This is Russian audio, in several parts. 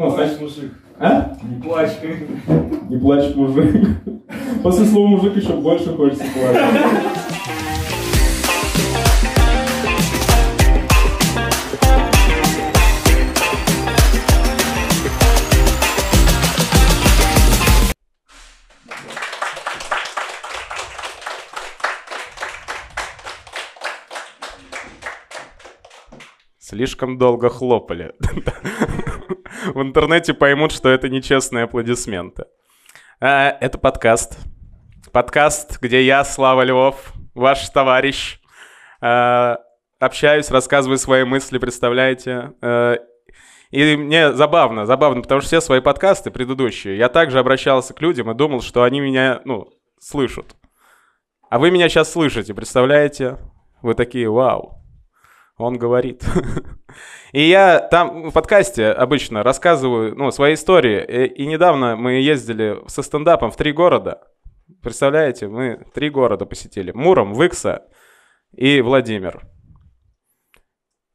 Ну, значит, мужик. А? Не плачь. Не плачь, мужик. После слова мужик еще больше хочется плакать. Слишком долго хлопали. В интернете поймут, что это нечестные аплодисменты. А, Это подкаст. Подкаст, где я, Слава Львов, ваш товарищ, а, общаюсь, рассказываю свои мысли, представляете. А, И мне забавно, забавно, потому что все свои подкасты предыдущие, я также обращался к людям и думал, что они меня, ну, слышат. А вы меня сейчас слышите, представляете? Вы такие, вау, он говорит. И я там в подкасте обычно рассказываю ну, свои истории. И, и недавно мы ездили со стендапом в три города. Представляете, мы три города посетили. Муром, Выкса и Владимир.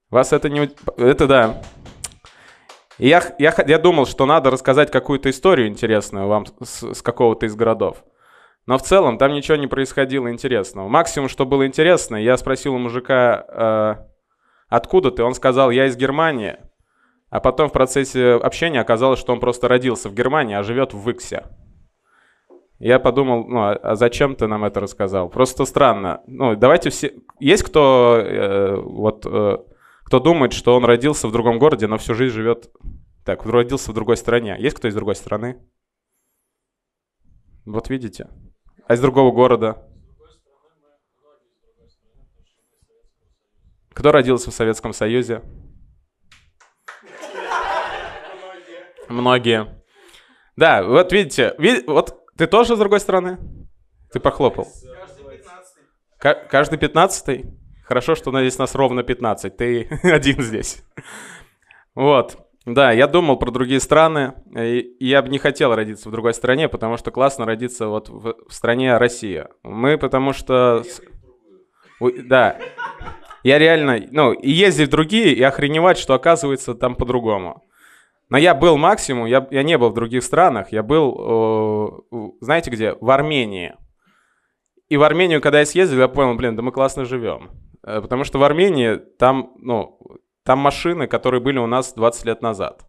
Вас это не... Это да. И я, я, я думал, что надо рассказать какую-то историю интересную вам с, с какого-то из городов. Но в целом там ничего не происходило интересного. Максимум, что было интересно, я спросил у мужика, э, откуда ты? Он сказал, я из Германии. А потом в процессе общения оказалось, что он просто родился в Германии, а живет в Выксе. Я подумал, ну, а а зачем ты нам это рассказал? Просто странно. Ну, давайте все... Есть кто, э, вот, э, кто думает, что он родился в другом городе, но всю жизнь живет... Так, родился в другой стране. Есть кто из другой страны? Вот видите. А из другого города? Кто родился в Советском Союзе? Многие. Да, вот видите, ви- вот ты тоже с другой стороны? Ты похлопал. Ка- Каждый пятнадцатый? Хорошо, что здесь нас ровно 15, ты один здесь. Вот. Да, я думал про другие страны, и я бы не хотел родиться в другой стране, потому что классно родиться вот в, в стране Россия. Мы потому что... Да. Я реально, ну, и ездить в другие, и охреневать, что оказывается там по-другому. Но я был максимум, я, я не был в других странах, я был, э, знаете где, в Армении. И в Армению, когда я съездил, я понял, блин, да мы классно живем. Э, Потому что в Армении там, ну, там машины, которые были у нас 20 лет назад.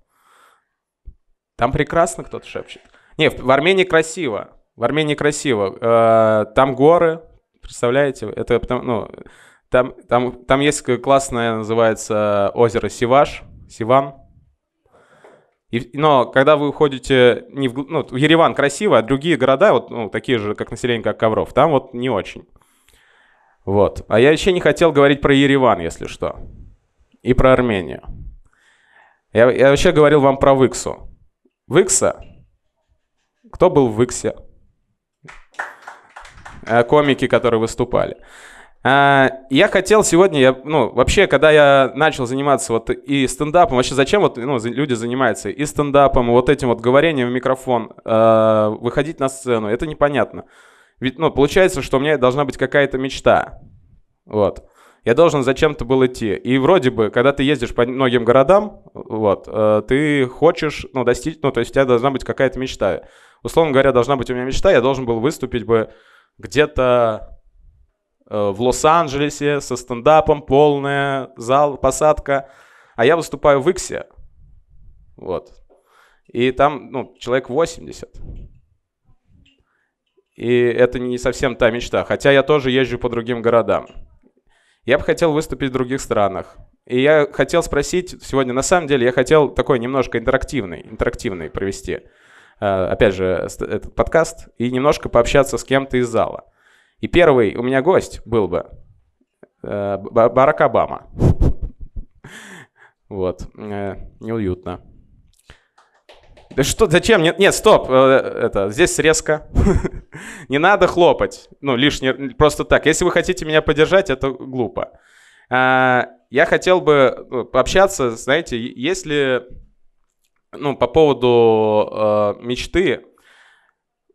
Там прекрасно кто-то шепчет. Не, в в Армении красиво. В Армении красиво. Э, Там горы, представляете? Это потому- ну, там, там, там есть классное, называется озеро Сиваш, Сиван. И- но когда вы уходите не в, ну, Ереван красиво, а другие города, вот ну, такие же, как население, как Ковров, там вот не очень. Вот. А я еще не хотел говорить про Ереван, если что. И про Армению. Я, я вообще говорил вам про Выксу. Выкса? Кто был в Выксе? Э, Комики, которые выступали. А, Я хотел сегодня, я, ну, вообще, когда я начал заниматься вот и стендапом, вообще зачем вот ну, люди занимаются и стендапом, и вот этим вот говорением в микрофон, э, выходить на сцену, это непонятно. Ведь, ну, получается, что у меня должна быть какая-то мечта. Вот. Я должен зачем-то был идти. И вроде бы, когда ты ездишь по многим городам, вот, э, ты хочешь, ну, достичь, ну, то есть у тебя должна быть какая-то мечта. Условно говоря, должна быть у меня мечта, я должен был выступить бы где-то в Лос-Анджелесе со стендапом, полная зал, посадка. А я выступаю в Иксе. Вот. И там, ну, человек 80. И это не совсем та мечта. Хотя я тоже езжу по другим городам. Я бы хотел выступить в других странах. И я хотел спросить сегодня, на самом деле, я хотел такой немножко интерактивный, интерактивный провести, э, опять же, этот подкаст, и немножко пообщаться с кем-то из зала. И первый у меня гость был бы э, Ба- Барак Обама. Вот, э, неуютно. Да что, зачем? Нет, нет, стоп, э, это, здесь срезка. Не надо хлопать, ну, лишнее, просто так. Если вы хотите меня поддержать, это глупо. А, Я хотел бы ну, пообщаться, знаете, если, ну, по поводу э, мечты,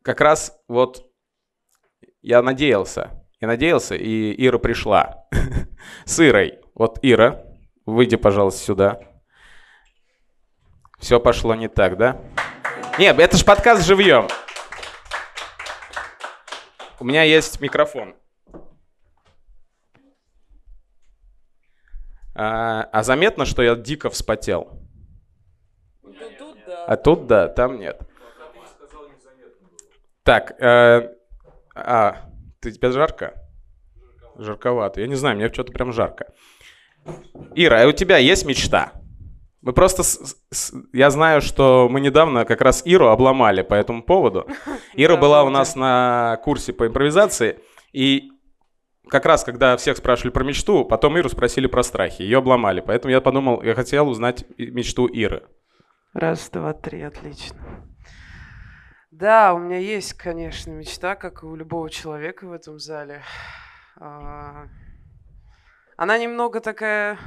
как раз вот я надеялся, я надеялся, и Ира пришла с Ирой. Вот Ира, выйди, пожалуйста, сюда. Все пошло не так, да? Нет, это ж подкаст живьем. У меня есть микрофон. А, а заметно, что я дико вспотел? А тут да, там нет. Так, э, а, ты тебе жарко? Жарковато. Я не знаю, мне что-то прям жарко. Ира, а у тебя есть мечта? Мы просто... С, с, я знаю, что мы недавно как раз Иру обломали по этому поводу. Ира была у нас на курсе по импровизации, и как раз, когда всех спрашивали про мечту, потом Иру спросили про страхи. Ее обломали. Поэтому я подумал, я хотел узнать мечту Иры. Раз, два, три, отлично. Да, у меня есть, конечно, мечта, как и у любого человека в этом зале. А, она немного такая,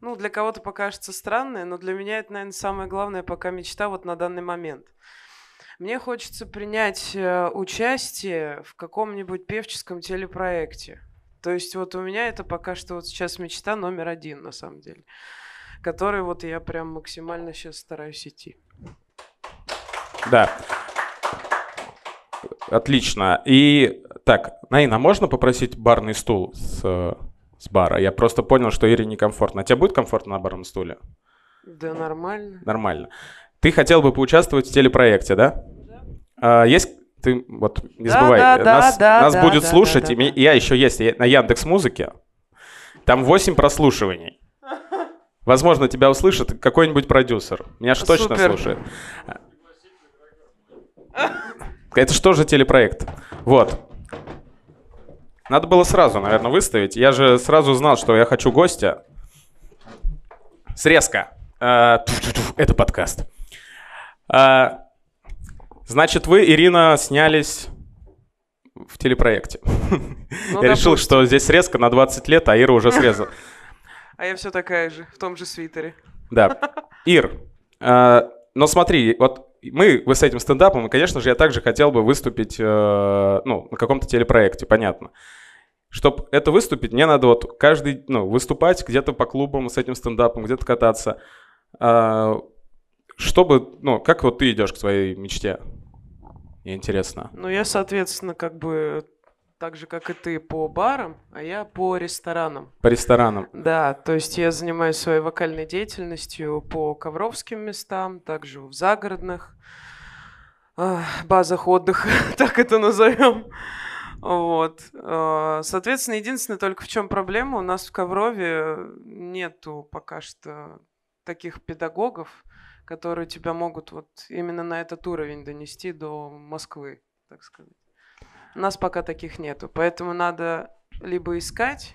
ну, для кого-то покажется странная, но для меня это, наверное, самая главная пока мечта вот на данный момент. Мне хочется принять э, участие в каком-нибудь певческом телепроекте. То есть вот у меня это пока что вот сейчас мечта номер один, на самом деле который вот я прям максимально сейчас стараюсь идти. Да. Отлично. И так, Наина, можно попросить барный стул с, с бара? Я просто понял, что Ире некомфортно. А тебе будет комфортно на барном стуле? Да, нормально. Нормально. Ты хотел бы поучаствовать в телепроекте, да? Да. А, есть ты вот не да, забывай, да, нас, да, нас да, будет да, слушать, да, да, и да. я еще есть на Яндекс Музыке. Там 8 прослушиваний. Возможно, тебя услышит какой-нибудь продюсер. Меня же точно слушает. Это что же телепроект? Вот. Надо было сразу, наверное, выставить. Я же сразу знал, что я хочу гостя. Срезка. А, это подкаст. А, значит, вы, Ирина, снялись в телепроекте. Ну, я решил, что здесь срезка на 20 лет, а Ира уже срезала. А я все такая же, в том же свитере. Да. Ир, э, но смотри, вот мы с этим стендапом, и, конечно же, я также хотел бы выступить э, ну, на каком-то телепроекте, понятно. Чтобы это выступить, мне надо вот каждый, ну, выступать где-то по клубам с этим стендапом, где-то кататься. Э, чтобы, ну, как вот ты идешь к своей мечте? Мне интересно. Ну, я, соответственно, как бы так же, как и ты, по барам, а я по ресторанам. По ресторанам. Да, то есть я занимаюсь своей вокальной деятельностью по ковровским местам, также в загородных базах отдыха, так это назовем. Вот. А, соответственно, единственное только в чем проблема, у нас в Коврове нету пока что таких педагогов, которые тебя могут вот именно на этот уровень донести до Москвы, так сказать. У нас пока таких нету, поэтому надо либо искать,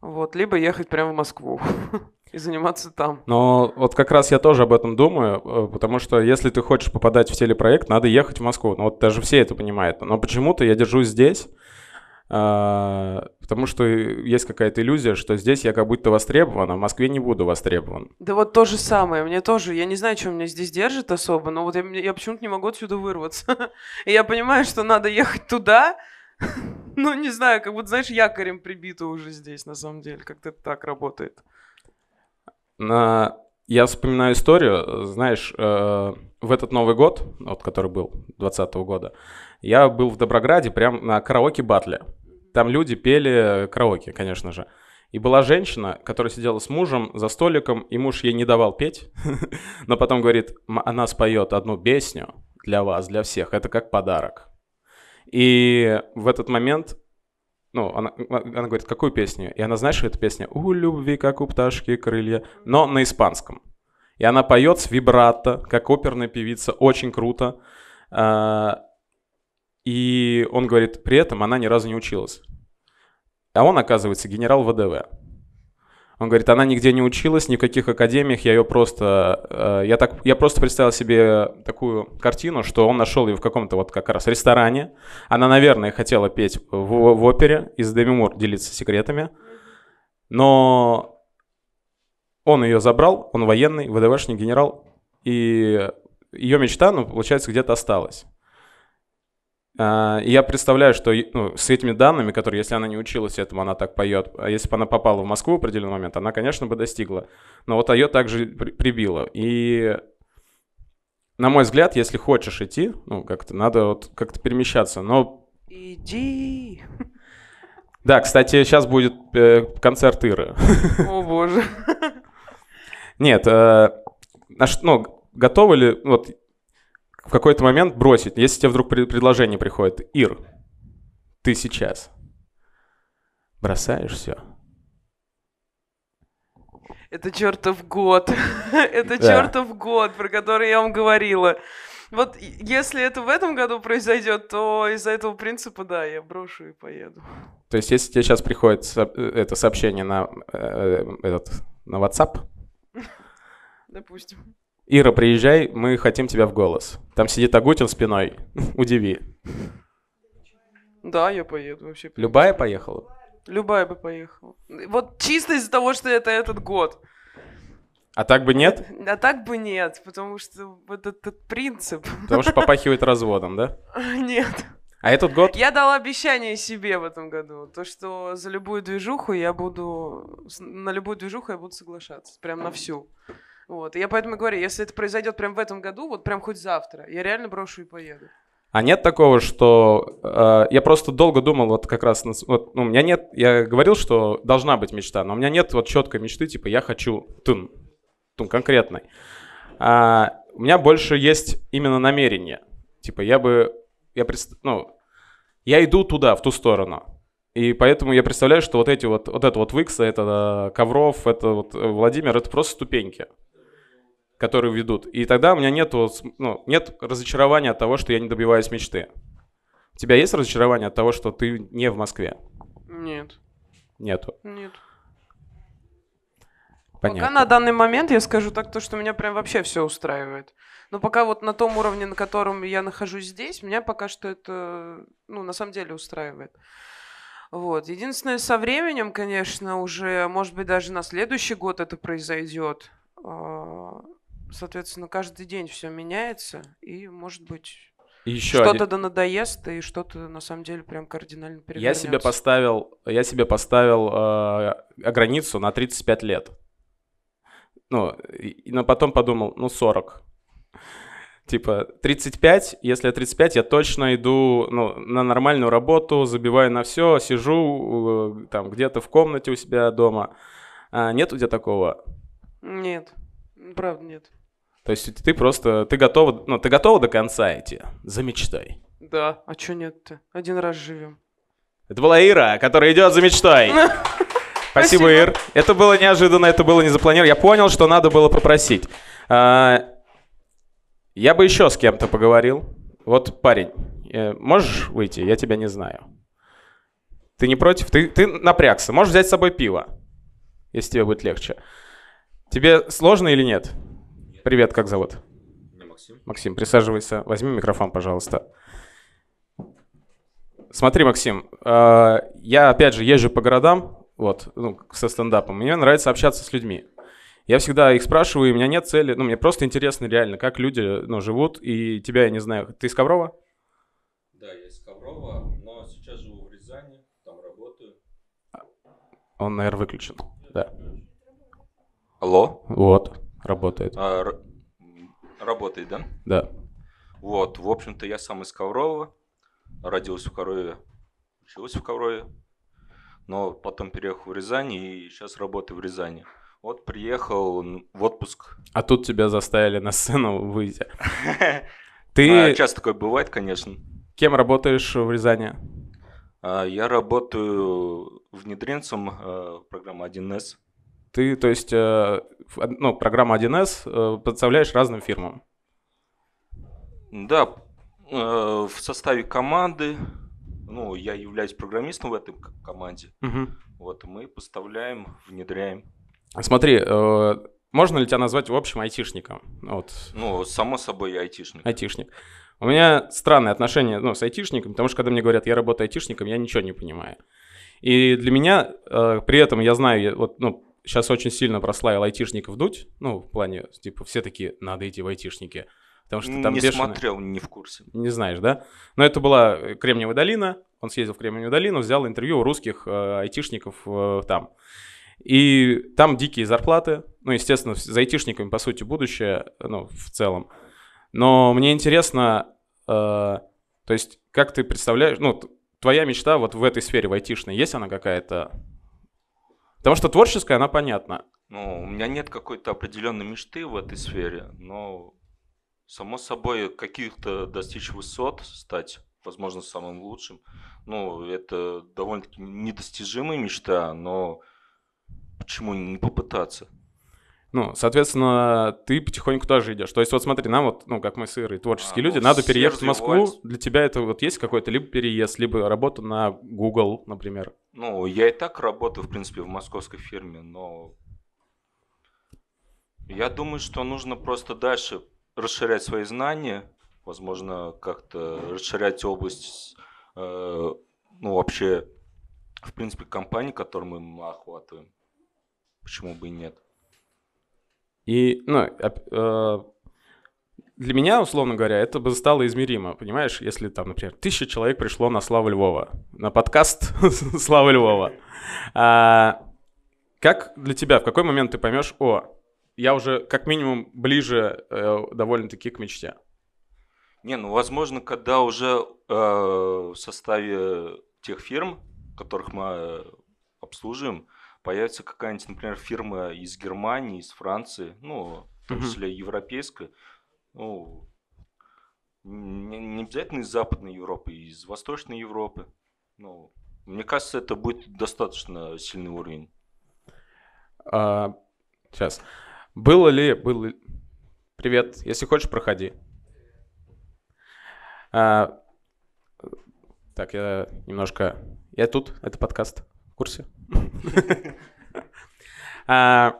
вот, либо ехать прямо в Москву и заниматься там. Но вот как раз я тоже об этом думаю, э, потому что если ты хочешь попадать в телепроект, надо ехать в Москву. Ну вот даже все это понимают. Но почему-то я держусь здесь, потому что есть какая-то иллюзия, что здесь я как будто востребован, а в Москве не буду востребован. Да вот то же самое, мне тоже, я не знаю, что меня здесь держит особо, но вот я, я почему-то не могу отсюда вырваться. И я понимаю, что надо ехать туда, ну, не знаю, как будто, знаешь, якорем прибито уже здесь, на самом деле, как-то так работает. На... Я вспоминаю историю, знаешь, э, в этот Новый год, вот который был, 2020 года, я был в Доброграде прям на караоке-батле. Там люди пели караоке, конечно же. И была женщина, которая сидела с мужем за столиком, и муж ей не давал петь, но потом говорит, она споет одну песню для вас, для всех, это как подарок. И в этот момент, ну, она, она говорит, какую песню? И она, знаешь, что эта песня «У любви, как у пташки крылья», но на испанском. И она поет с вибрато, как оперная певица, очень круто. А, и он говорит, при этом она ни разу не училась. А он, оказывается, генерал ВДВ. Он говорит, она нигде не училась, ни в каких академиях, я ее просто... Э, я, так, я просто представил себе такую картину, что он нашел ее в каком-то вот как раз ресторане. Она, наверное, хотела петь в, в опере, из Деми Мур делиться секретами. Но он ее забрал, он военный, ВДВшник, генерал, и ее мечта, ну, получается, где-то осталась и я представляю, что ну, с этими данными, которые, если она не училась этому, она так поет, а если бы она попала в Москву в определенный момент, она, конечно, бы достигла. Но вот ее также при- прибило. И, на мой взгляд, если хочешь идти, ну, как-то надо вот как-то перемещаться. Но, Иди. да, кстати, сейчас будет э, концерт Иры. О боже. Нет, э, наш- ну, готовы ли вот в какой-то момент бросить, если тебе вдруг пред- предложение приходит, Ир, ты сейчас бросаешь все? Это чертов год. Это Да. чертов год, про который я вам говорила. Вот если это в этом году произойдет, то из-за этого принципа, да, я брошу и поеду. То есть, если тебе сейчас приходит это сообщение на, э, этот, на WhatsApp, Допустим. Ира, приезжай, мы хотим тебя в голос. Там сидит Агутин спиной, удиви. Да, я поеду вообще. Любая поехала? Любая бы поехала. Вот чисто из-за того, что это этот год. А так бы нет? А так бы нет, потому что вот этот принцип. Потому что попахивает разводом, да? Нет. А этот год? Я дала обещание себе в этом году. То, что за любую движуху я буду... На любую движуху я буду соглашаться. Прям на всю. Вот. И я поэтому говорю, если это произойдет прям в этом году, вот прям хоть завтра, я реально брошу и поеду. А нет такого, что э, я просто долго думал, вот как раз, вот, ну, у меня нет, я говорил, что должна быть мечта, но у меня нет вот четкой мечты, типа я хочу тун, тун конкретной. А, у меня больше есть именно намерение, типа я бы, я предс- ну, я иду туда, в ту сторону. И поэтому я представляю, что вот эти вот, вот это вот Викса, это э, Ковров, это вот э, Владимир, это просто ступеньки которые ведут. И тогда у меня нет, ну, нет разочарования от того, что я не добиваюсь мечты. У тебя есть разочарование от того, что ты не в Москве? Нет, Нету. нет. Понятно. Пока на данный момент я скажу так, то, что меня прям вообще все устраивает. Но пока вот на том уровне, на котором я нахожусь здесь, меня пока что это, ну, на самом деле устраивает. Вот. Единственное, со временем, конечно, уже, может быть, даже на следующий год это произойдет. Соответственно, каждый день все меняется, и, может быть, еще что-то один- да надоест, и что-то на самом деле прям кардинально Я перевернется. себе поставил, я себе поставил э, границу на 35 лет. Ну, и- но потом подумал, ну, 40. Типа, 35, если я 35, я точно иду ну, на нормальную работу, забиваю на все, сижу э, там где-то в комнате у себя дома. А нет у тебя такого? Нет, правда нет. То есть ты просто, ты готова, ну, ты готова до конца идти? За мечтой. Да, а чё нет-то? Один раз живем. Это была Ира, которая идет за мечтой. Спасибо, Спасибо. Ир. Это было неожиданно, это было не запланировано. Я понял, что надо было попросить. А, Я бы еще с кем-то поговорил. Вот, парень, э, можешь выйти? Я тебя не знаю. Ты не против? Ты, ты напрягся. Можешь взять с собой пиво, если тебе будет легче. Тебе сложно или нет? Привет, как зовут? Максим. Максим, присаживайся. Возьми микрофон, пожалуйста. Смотри, Максим, э, я опять же езжу по городам, вот, ну, со стендапом. Мне нравится общаться с людьми. Я всегда их спрашиваю, у меня нет цели. Ну, мне просто интересно реально, как люди ну, живут. И тебя я не знаю. Ты из Коврова? Да, я из Коврова, но сейчас живу в Рязани, там работаю. Он, наверное, выключен. Да. Алло? Вот, работает. А, р- работает, да? Да. Вот, в общем-то, я сам из Коврова, родился в Коврове, учился в Коврове, но потом переехал в Рязань и сейчас работаю в Рязани. Вот приехал в отпуск. А тут тебя заставили на сцену выйти. А, Ты Часто такое бывает, конечно. кем работаешь в Рязани? А, Я работаю внедренцем э, программы 1С. Ты, то есть, э, ну, программа 1С э, представляешь разным фирмам. Да, э, в составе команды, ну, я являюсь программистом в этой команде. Мгм. Вот, мы поставляем, внедряем. Смотри, можно ли тебя назвать в общем айтишником? Вот, Ну, само собой, я айтишник. айтишник. У меня странные отношения ну, с айтишником, потому что когда мне говорят, я работаю айтишником, я ничего не понимаю. И для меня, э, при этом я знаю, я вот, ну, сейчас очень сильно прославил айтишников дуть, ну, в плане, типа, все такие, надо идти в айтишники. Потому что там не бешеная- смотрел, не в курсе. Не знаешь, да? Но это была э, Кремниевая долина. Он съездил в Кремниевую долину, взял интервью у русских э, айтишников э, там. И там дикие зарплаты. Ну, естественно, за айтишниками, по сути, будущее, ну, в целом. Но мне интересно, э, то есть, как ты представляешь, ну, твоя мечта вот в этой сфере, в айтишной, есть она какая-то? Потому что творческая, она понятна. Ну, у меня нет какой-то определенной мечты в этой сфере, но само собой каких-то достичь высот, стать, возможно, самым лучшим, ну, это довольно-таки недостижимая мечта, но почему не попытаться? Ну, соответственно, ты потихоньку тоже идешь. То есть, вот смотри, нам вот, ну, как мы сырые творческие А, люди, ну, надо переехать в Москву. развивается. Для тебя это вот есть какой-то либо переезд, либо работа на Google, например. Ну, я и так работаю, в принципе, в московской фирме, но я думаю, что нужно просто дальше расширять свои знания, возможно, как-то расширять область, э, ну, вообще, в принципе, компаний, которые мы охватываем. Почему бы и нет? И, ну, э, для меня, условно говоря, это бы стало измеримо, понимаешь, если там, например, тысяча человек пришло на Славу Львова, на подкаст Слава Львова. А, как для тебя, в какой момент ты поймешь, о, я уже как минимум ближе э, довольно-таки к мечте? Не, ну, возможно, когда уже э, в составе тех фирм, которых мы э, обслуживаем, появится какая-нибудь, например, фирма из Германии, из Франции, ну, в том числе европейская, ну, не, не обязательно из Западной Европы, из Восточной Европы. Ну, мне кажется, это будет достаточно сильный уровень. А, сейчас. Было ли... Было... Привет. Если хочешь, проходи. А, так, я немножко... Я тут. Это подкаст. В курсе? А,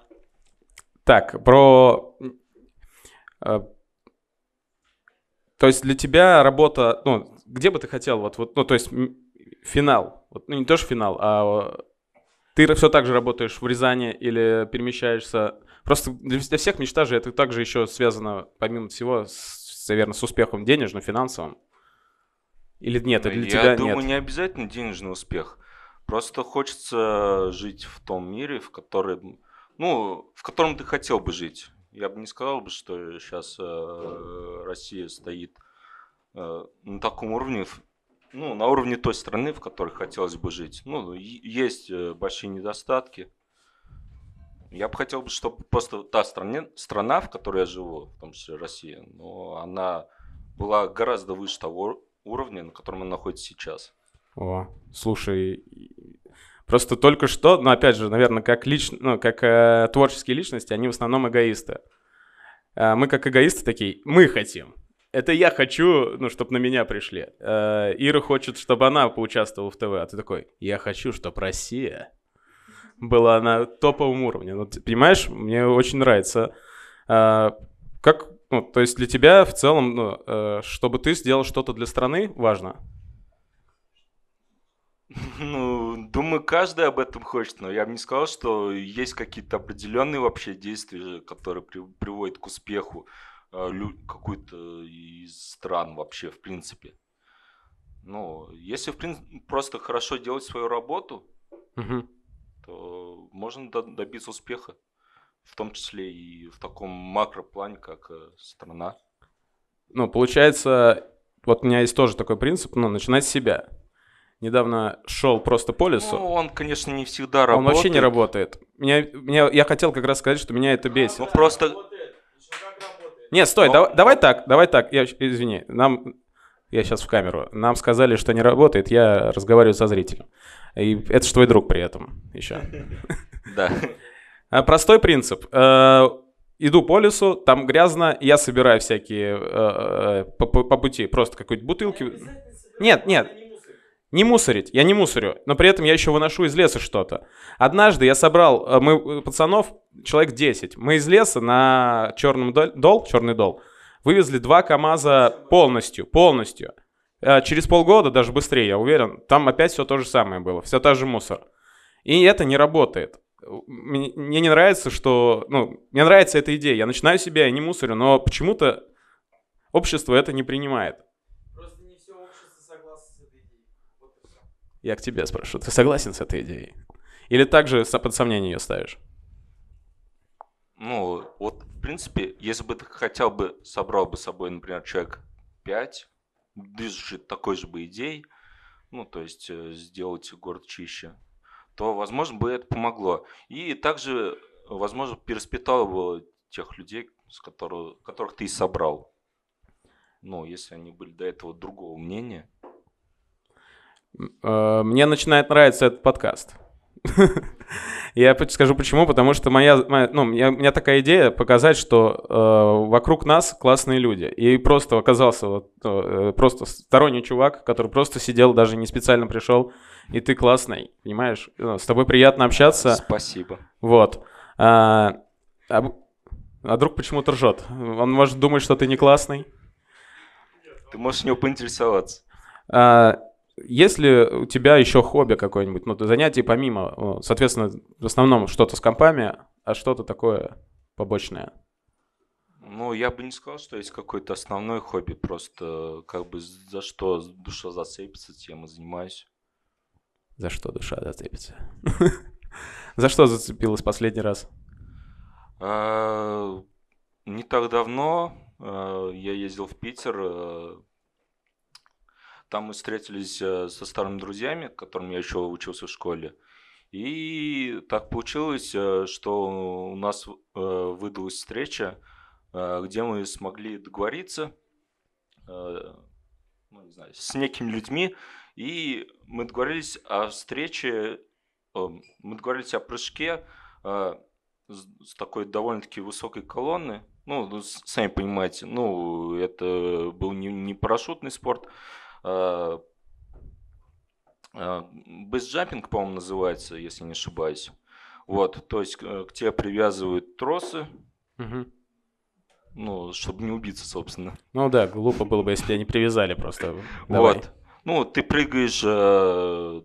Так, про... а, То есть для тебя работа... Ну, где бы ты хотел? Вот, вот, ну, то есть финал. Вот, ну, не то, что финал, а ты все так же работаешь в Рязани или перемещаешься? Просто для, для всех мечта же это также еще связано, помимо всего, с, наверное, с успехом денежным, финансовым. Или нет, это для Я тебя думаю, нет? не обязательно денежный успех. Просто хочется жить в том мире, в котором, ну, в котором ты хотел бы жить. Я бы не сказал бы, что сейчас Россия стоит э, на таком уровне, ну, на уровне той страны, в которой хотелось бы жить. Ну, есть э, большие недостатки. Я бы хотел бы, чтобы просто та стране, страна, в которой я живу, в том числе Россия, но она была гораздо выше того уровня, на котором она находится сейчас. О, слушай, просто только что, но опять же, наверное, как лич... ну, как э, творческие личности, они в основном эгоисты. А мы как эгоисты такие, мы хотим. Это я хочу, ну, чтобы на меня пришли. Э, Ира хочет, чтобы она поучаствовала в ТВ, а ты такой, я хочу, чтобы Россия была на топовом уровне. Ну, ты понимаешь, мне очень нравится. А, Как, ну, то есть для тебя в целом, ну, э, чтобы ты сделал что-то для страны, важно? Ну, думаю, каждый об этом хочет, но я бы не сказал, что есть какие-то определенные вообще действия, которые при- приводят к успеху э, какой-то из стран вообще, в принципе. Ну, если, в принципе, просто хорошо делать свою работу, Мгм. то можно до- добиться успеха, в том числе и в таком макроплане, как э, страна. Ну, получается, вот у меня есть тоже такой принцип, ну, начинать с себя. Недавно шел просто по лесу. Ну, он, конечно, не всегда он работает. вообще не работает. Меня, меня, я хотел как раз сказать, что меня это бесит. Ну, просто... Нет, стой, Но- давай, давай так, давай так. Я, извини, нам, я сейчас в камеру. Нам сказали, что не работает, я разговариваю со зрителем. И это же твой друг при этом еще. Да. А, Простой принцип. Э, Иду по лесу, там грязно, я собираю всякие э, э, по, пути просто какие-то бутылки. Нет, нет, не мусорить, я не мусорю, но при этом я еще выношу из леса что-то. Однажды я собрал, э, мы э, пацанов, человек 10, мы из леса на черном дол, дол, черный дол, вывезли два КАМАЗа полностью, полностью. Э, Через полгода, даже быстрее, я уверен, там опять все то же самое было, все та же мусор. И это не работает. Мне не нравится, что... Ну, мне нравится эта идея. Я начинаю себя, я не мусорю, но почему-то Общество это не принимает. Просто не все общество согласно с этой идеей. Вот и все. Я к тебе спрошу, ты согласен с этой идеей? Или также под сомнение ее ставишь? Ну, вот, в принципе, если бы ты хотел бы, собрал бы с собой, например, человек 5, движущий такой же бы идей, ну, то есть э, сделать город чище, то, возможно, бы это помогло. И также, возможно, переспитало бы тех людей, с которых, которых ты и собрал. Ну, если они были до этого другого мнения. Э, Мне начинает нравиться этот подкаст. Я скажу почему, потому что моя, моя- ну, у меня, у меня такая идея показать, что э, вокруг нас классные люди. И просто оказался вот, э, просто сторонний чувак, который просто сидел, даже не специально пришел, и ты классный, понимаешь? Ну, С тобой приятно общаться. Спасибо. Вот. А, а б- а друг почему-то ржет. Он может думать, что ты не классный. Ты можешь с него поинтересоваться. А, есть ли у тебя еще хобби какое-нибудь, ну, занятие помимо, ну, соответственно, в основном что-то с компами, а что-то такое побочное? Ну, я бы не сказал, что есть какой-то основной хобби, просто как бы за что душа зацепится, тем и занимаюсь. За что душа зацепится? За что зацепилась последний раз? А, Не так давно а, я ездил в Питер. Там мы встретились а, со старыми друзьями, которыми я еще учился в школе. И так получилось, а, что у нас а, выдалась встреча, где мы смогли договориться ну, не знаю, с некими людьми, и мы договорились о встрече, э, мы договорились о прыжке э, с такой довольно-таки высокой колонны. Ну, ну, сами понимаете, ну, это был не, не парашютный спорт. А, а, Бейсджампинг, по-моему, называется, если не ошибаюсь. Вот, то есть э, к тебе привязывают тросы, Мгм. ну, чтобы не убиться, собственно. Ну да, глупо было бы, если тебя не привязали просто. Давай. Вот. Ну, ты прыгаешь э,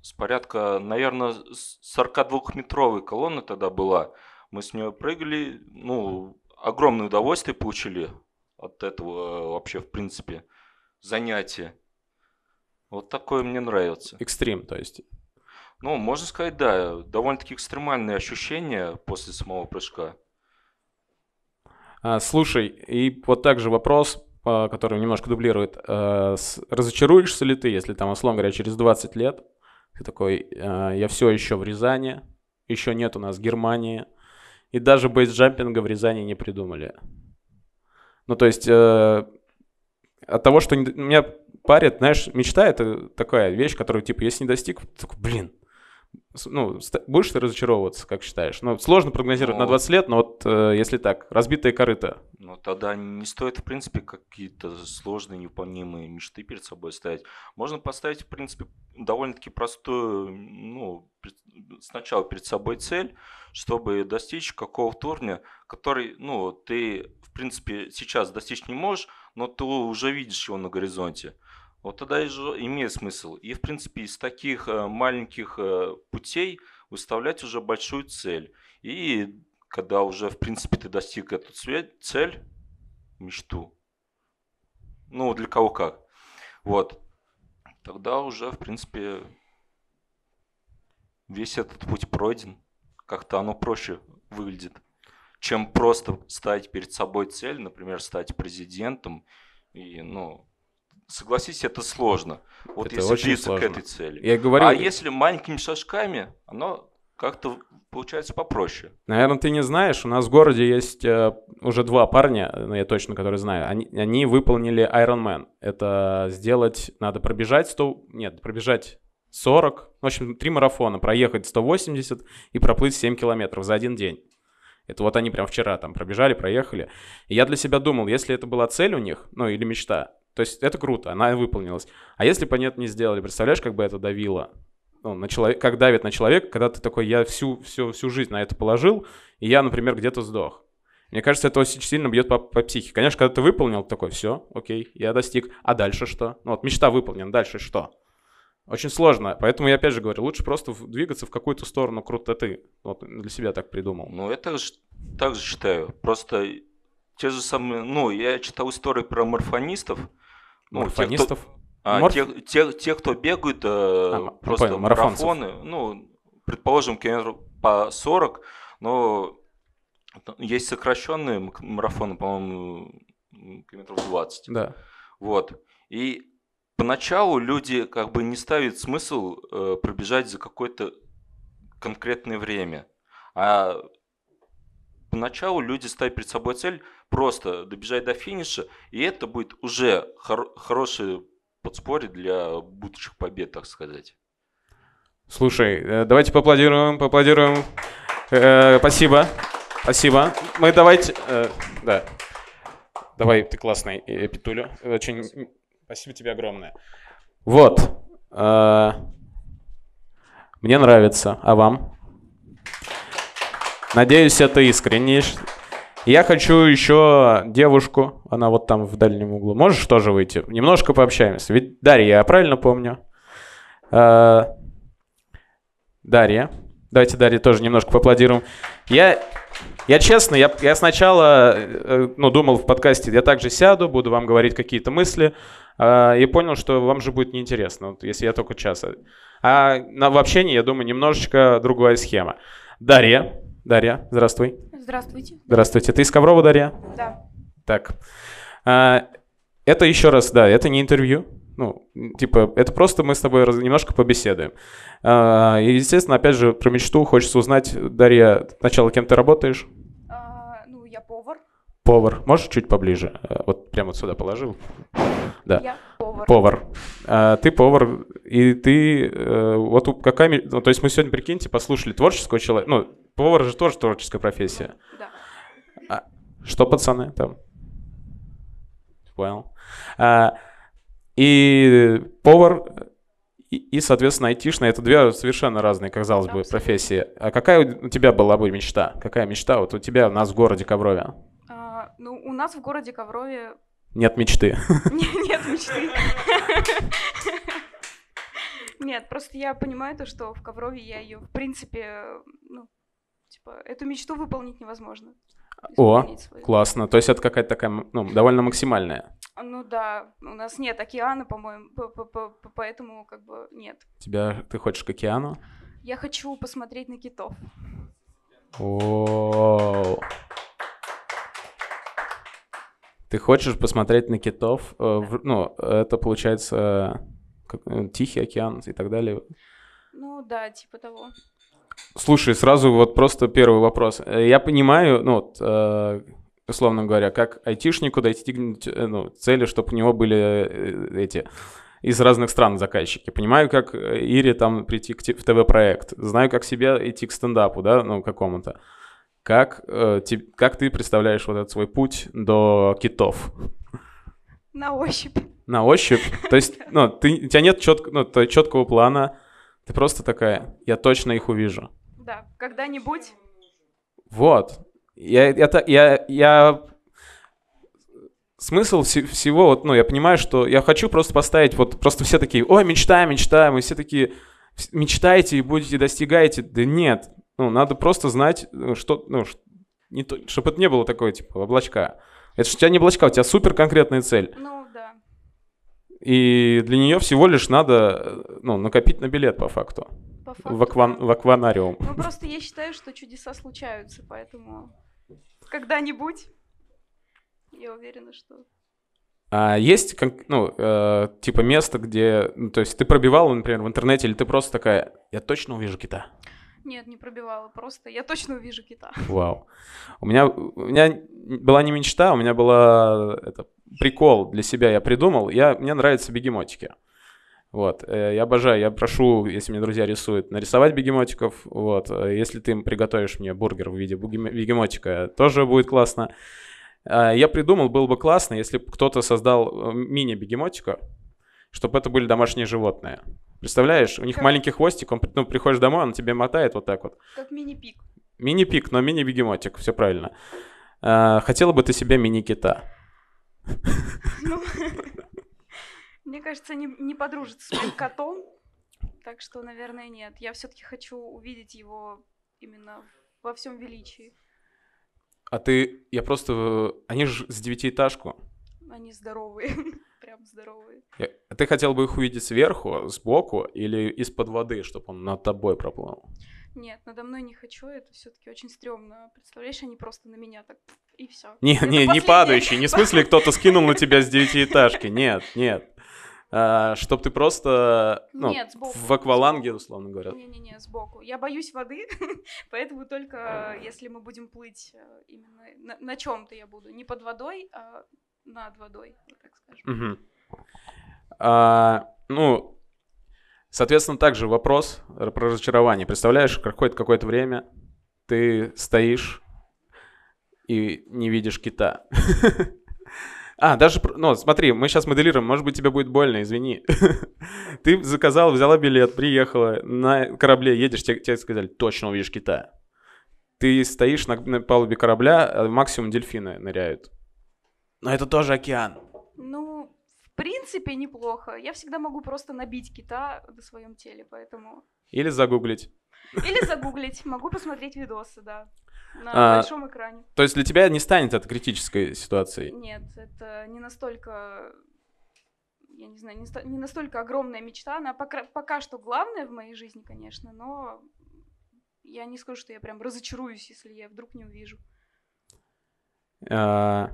с порядка, наверное, 42-метровой колонны тогда была. Мы с нее прыгали, ну, огромное удовольствие получили от этого э, вообще, в принципе, занятия. Вот такое мне нравится. Экстрим, то есть. Ну, можно сказать, да, довольно-таки экстремальные ощущения после самого прыжка. А, слушай, и вот также вопрос, а, который немножко дублирует. А, разочаруешься ли ты, если там, условно говоря, через 20 лет ты такой, а, я все еще в Рязани, еще нет у нас Германии, и даже бейсджампинга в Рязани не придумали. Ну, то есть э, от того, что не меня парит, знаешь, мечта — это такая вещь, которую, типа, если не достиг, такой, блин, ну, будешь ты разочаровываться, как считаешь? Ну, сложно прогнозировать на Ну, 20 лет, но вот э, если так, разбитые корыто. Ну, тогда не стоит, в принципе, какие-то сложные, невыполнимые мечты перед собой ставить. Можно поставить, в принципе, довольно-таки простую, ну, сначала перед собой цель, чтобы достичь какого-то уровня, который, ну, ты, в принципе, сейчас достичь не можешь, но ты уже видишь его на горизонте. Вот тогда и имеет смысл. И, в принципе, из таких э, маленьких э, путей выставлять уже большую цель. И когда уже, в принципе, ты достиг эту цель, мечту, ну, для кого как, вот, тогда уже, в принципе, весь этот путь пройден. Как-то оно проще выглядит, чем просто ставить перед собой цель, например, стать президентом. И, ну, согласись, это сложно. Вот Это если очень сложно. к этой цели. Я говорю, А если маленькими шажками, оно как-то получается попроще. наверное, ты не знаешь, у нас в городе есть э, уже два парня, ну, я точно, которые знаю, они, они выполнили Iron Man. Это сделать, надо пробежать 100, нет, пробежать 40, в общем, три марафона, проехать 180 и проплыть 7 километров за один день. Это вот они прям вчера там пробежали, проехали. И я для себя думал, если это была цель у них, ну или мечта, то есть это круто, она выполнилась. А если бы они это не сделали, представляешь, как бы это давило? Ну, на человек, как давит на человека, когда ты такой, я всю, всю, всю жизнь на это положил, и я, например, где-то сдох. Мне кажется, это очень сильно бьет по, по психике. Конечно, когда ты выполнил, такой, все, окей, я достиг. А дальше что? Ну вот мечта выполнена, дальше что? Очень сложно. Поэтому я опять же говорю, лучше просто двигаться в какую-то сторону крутоты. Вот для себя так придумал. Ну, я так же, так же считаю. Просто те же самые, ну, я читал истории про морфонистов. Ну, тех, кто- Морфонистов? а, Морф- тех, тех, тех, кто бегают, э, м- просто понял, марафоны, ну, предположим, километров по 40, но есть сокращенные марафоны, по-моему, километров 20. Да. Вот. И поначалу люди как бы не ставят смысл э, пробежать за какое-то конкретное время. А поначалу люди ставят перед собой цель просто добежать до финиша, и это будет уже хор- хорошее подспорье для будущих побед, так сказать. Слушай, э, давайте поаплодируем, поаплодируем. Э, спасибо, спасибо. Мы давайте, э, да. Давай, ты классный, э, Петуля. Очень, спасибо тебе огромное. Вот. э, мне нравится, а вам? Надеюсь, это искренне. Я хочу еще девушку, она вот там в дальнем углу. Можешь тоже выйти? Немножко пообщаемся. Ведь Дарья, я правильно помню? Э, Дарья. Давайте Дарье тоже немножко поаплодируем. Я, я честно, я, я сначала э, ну, думал в подкасте, я также сяду, буду вам говорить какие-то мысли, э, и понял, что вам же будет неинтересно, вот, если я только час. А на, в общении, я думаю, немножечко другая схема. Дарья. Дарья, здравствуй. Здравствуйте. Здравствуйте. Ты из Коврова, Дарья? Да. Так. А, это еще раз, да, это не интервью. Ну, типа, это просто мы с тобой раз- немножко побеседуем. А, и, естественно, опять же, про мечту хочется узнать, Дарья, сначала кем ты работаешь? А, ну, я повар. Повар. Можешь чуть поближе? А, Вот прямо вот сюда положил. Да. Я повар. Повар. А, ты повар, и ты э, вот у- какая, ну, то есть мы сегодня, прикиньте, послушали творческого человека, ну, повар же тоже творческая профессия. Да. Что, пацаны, там? Понял. А, и повар, и, и, соответственно, айтишная, это две совершенно разные, казалось бы, Абсолютно. профессии. А какая у тебя была бы мечта? Какая мечта вот у тебя у нас в городе Коврове? А, ну, у нас в городе Коврове Нет мечты. не- нет мечты. Нет, просто я понимаю то, что в Коврове я ее, в принципе, ну, типа, эту мечту выполнить невозможно. О, свою. Классно. То есть это какая-то такая, ну, довольно максимальная. Ну да, у нас нет океана, по-моему, по- по- по- по- поэтому как бы нет. Тебя, ты хочешь к океану? Я хочу посмотреть на китов. О. Ты хочешь посмотреть на китов? э, Ну, это получается э, э, Тихий океан и так далее. Ну да, типа того. Слушай, сразу вот просто первый вопрос. Я понимаю, ну, вот, условно говоря, как айтишнику достигнуть э, ну, цели, чтобы у него были э, эти из разных стран заказчики. Понимаю, как э, Ире там прийти в ТВ-проект. Знаю, как себе идти к стендапу, да, ну, какому-то. Как, э, те- как ты представляешь вот этот свой путь до китов? На ощупь. На ощупь? То есть, ну, ты, у тебя нет четко, ну, четкого плана, ты просто такая, я точно их увижу. Да, когда-нибудь. Вот. Я, это, я, я... Смысл все- всего, вот, ну, я понимаю, что я хочу просто поставить, вот, просто все такие, ой, мечтаем, мечтаем, и все такие, «Вс- мечтаете и будете, достигаете. Да нет, ну, надо просто знать, ну, что, ну, не то, чтобы это не было такое, типа, облачка. Это же у тебя не облачка, у тебя супер конкретная цель. Ну да. И для нее всего лишь надо, э, ну, накопить на билет, по факту, По факту, в, акван, да. в акванариум. Ну, просто я считаю, что чудеса случаются, поэтому когда-нибудь я уверена, что... А есть, ну, э, типа место, где, ну, то есть ты пробивала, например, в интернете, или ты просто такая, я точно увижу кита. Нет, не пробивала, просто я точно увижу кита. Вау. У меня, у меня была не мечта, у меня была это, прикол для себя я придумал. Я, мне нравятся бегемотики. Вот, э, я обожаю, я прошу, если мне друзья рисуют, нарисовать бегемотиков. Вот, э, если ты им приготовишь мне бургер в виде бегемотика, тоже будет классно. А, Я придумал, было бы классно, если бы кто-то создал э, мини-бегемотика, чтобы это были домашние животные. Представляешь, у них Как? маленький хвостик, он, ну, приходишь домой, он тебе мотает вот так вот. Как мини-пик. Мини-пик, но мини-бегемотик, все правильно. Хотела бы ты себе мини-кита? Ну, Мне кажется, не, не подружится с моим котом, так что, наверное, нет. Я все-таки хочу увидеть его именно во всем величии. А ты, я просто, они же с девятиэтажку. Они здоровые, прям здоровые. Ты хотел бы их увидеть сверху, сбоку или из-под воды, чтобы он над тобой проплыл? Нет, надо мной не хочу, это все-таки очень стрёмно. Представляешь, они просто на меня так и все. Не, Это не, не падающий, не в смысле кто-то скинул на тебя с девятиэтажки, нет, нет. А, чтоб ты просто, ну, Нет, сбоку, в акваланге, условно говоря. Не-не-не, сбоку. Я боюсь воды, поэтому только если мы будем плыть э, именно на, на чем-то я буду. Не под водой, а над водой, так скажем. Мгм. А, ну, соответственно, также вопрос про разочарование. Представляешь, проходит какое-то время, ты стоишь и не видишь кита. А, даже, ну, смотри, мы сейчас моделируем, может быть, тебе будет больно, извини. Ты заказал, взяла билет, приехала, на корабле едешь, тебе, тебе сказали, точно увидишь кита. Ты стоишь на, на палубе корабля, а максимум дельфины ныряют. Но это тоже океан. Ну, принципе, неплохо. Я всегда могу просто набить кита на своем теле, поэтому... Или загуглить. Или загуглить, могу посмотреть видосы, да. На А, большом экране. То есть для тебя не станет это критической ситуацией? Нет, это не настолько, я не знаю, не, ста- не настолько огромная мечта. Она пока, пока что главная в моей жизни, конечно, но я не скажу, что я прям разочаруюсь, если я вдруг не увижу. А,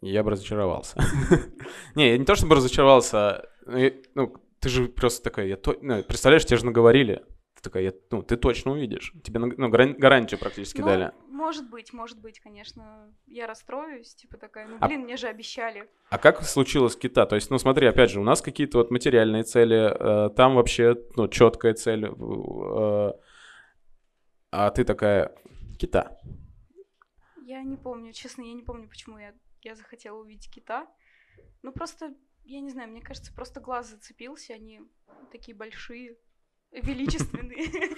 Я бы разочаровался. Не, я не то чтобы разочаровался, а, ну, ты же просто такая, я то- ну, представляешь, тебе же наговорили. Ты такая, ну, ты точно увидишь. Тебе ну, гаран- гарантию практически Ну, дали. может быть, может быть, конечно. Я расстроюсь, типа такая, ну А- блин, мне же обещали. А как случилось кита? То есть, ну смотри, опять же, у нас какие-то вот материальные цели, э, там вообще, ну, четкая цель. э, а ты такая, кита. Я не помню, честно, я не помню, почему я, я захотела увидеть кита. Ну просто, я не знаю, мне кажется, просто глаз зацепился, они такие большие, величественные.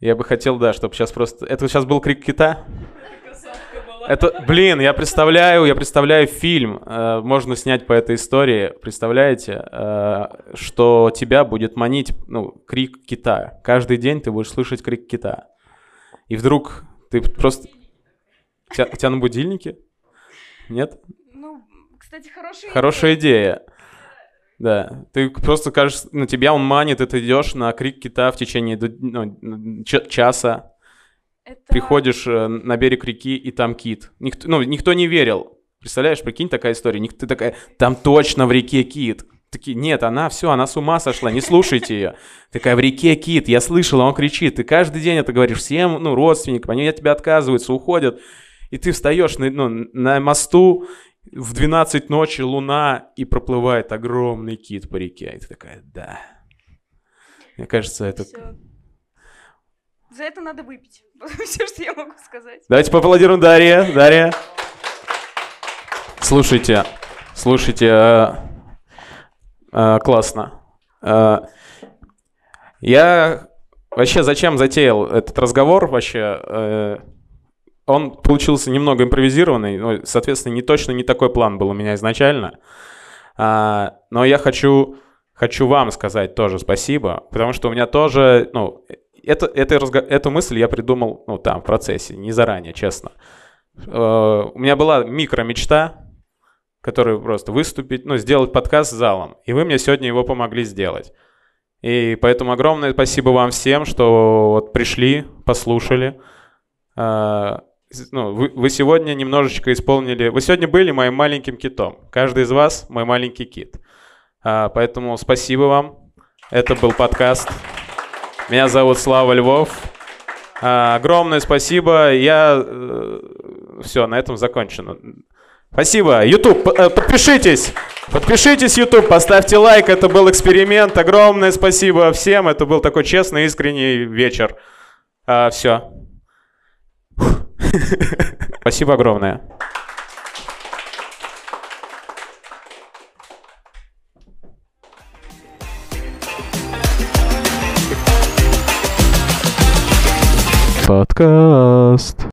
Я бы хотел, да, чтобы сейчас просто... Это сейчас был крик кита? Это, блин, я представляю, я представляю фильм, э, можно снять по этой истории, представляете, э, что тебя будет манить, ну, крик кита. Каждый день ты будешь слышать крик кита. И вдруг ты просто... У тебя, у тебя на будильнике? Нет? Ну, кстати, хорошая Хорошая идея. Да, ты просто кажешь, на тебя он манит, и ты идешь на крик кита в течение ну, часа, Это- приходишь э, на берег реки, и там кит. Никто, ну, никто не верил. Представляешь, прикинь, такая история. Ты такая, там точно в реке кит. Такие, нет, она все, она с ума сошла, не слушайте ее. Такая, в реке кит, я слышала, он кричит. Ты каждый день это говоришь всем, ну, родственникам, они от тебя отказываются, уходят. И ты встаешь на, ну, на мосту, в 12 ночи луна, и проплывает огромный кит по реке. И ты такая, да. Мне кажется, это... Всё. За это надо выпить. Все, что я могу сказать. Давайте поаплодируем Дарья. Дарья. Слушайте, слушайте, э, классно. Э, я вообще зачем затеял этот разговор вообще? э, он получился немного импровизированный, ну, соответственно, не точно не такой план был у меня изначально. А, но я хочу, хочу вам сказать тоже спасибо, потому что у меня тоже, ну, это, это эту мысль я придумал, ну, там, в процессе, не заранее, честно. Э, у меня была микромечта, которую просто выступить, ну, сделать подкаст с залом, и вы мне сегодня его помогли сделать. И поэтому огромное спасибо вам всем, что вот пришли, послушали. Э, с- ну, вы, вы сегодня немножечко исполнили... Вы сегодня были моим маленьким китом. Каждый из вас мой маленький кит. А, поэтому спасибо вам. Это был подкаст. Меня зовут Слава Львов. А, огромное спасибо. Я... все, на этом закончено. Спасибо. YouTube, э, подпишитесь. Подпишитесь, YouTube, поставьте лайк. Это был эксперимент. Огромное спасибо всем. Это был такой честный, искренний вечер. все. Спасибо огромное. Подкаст.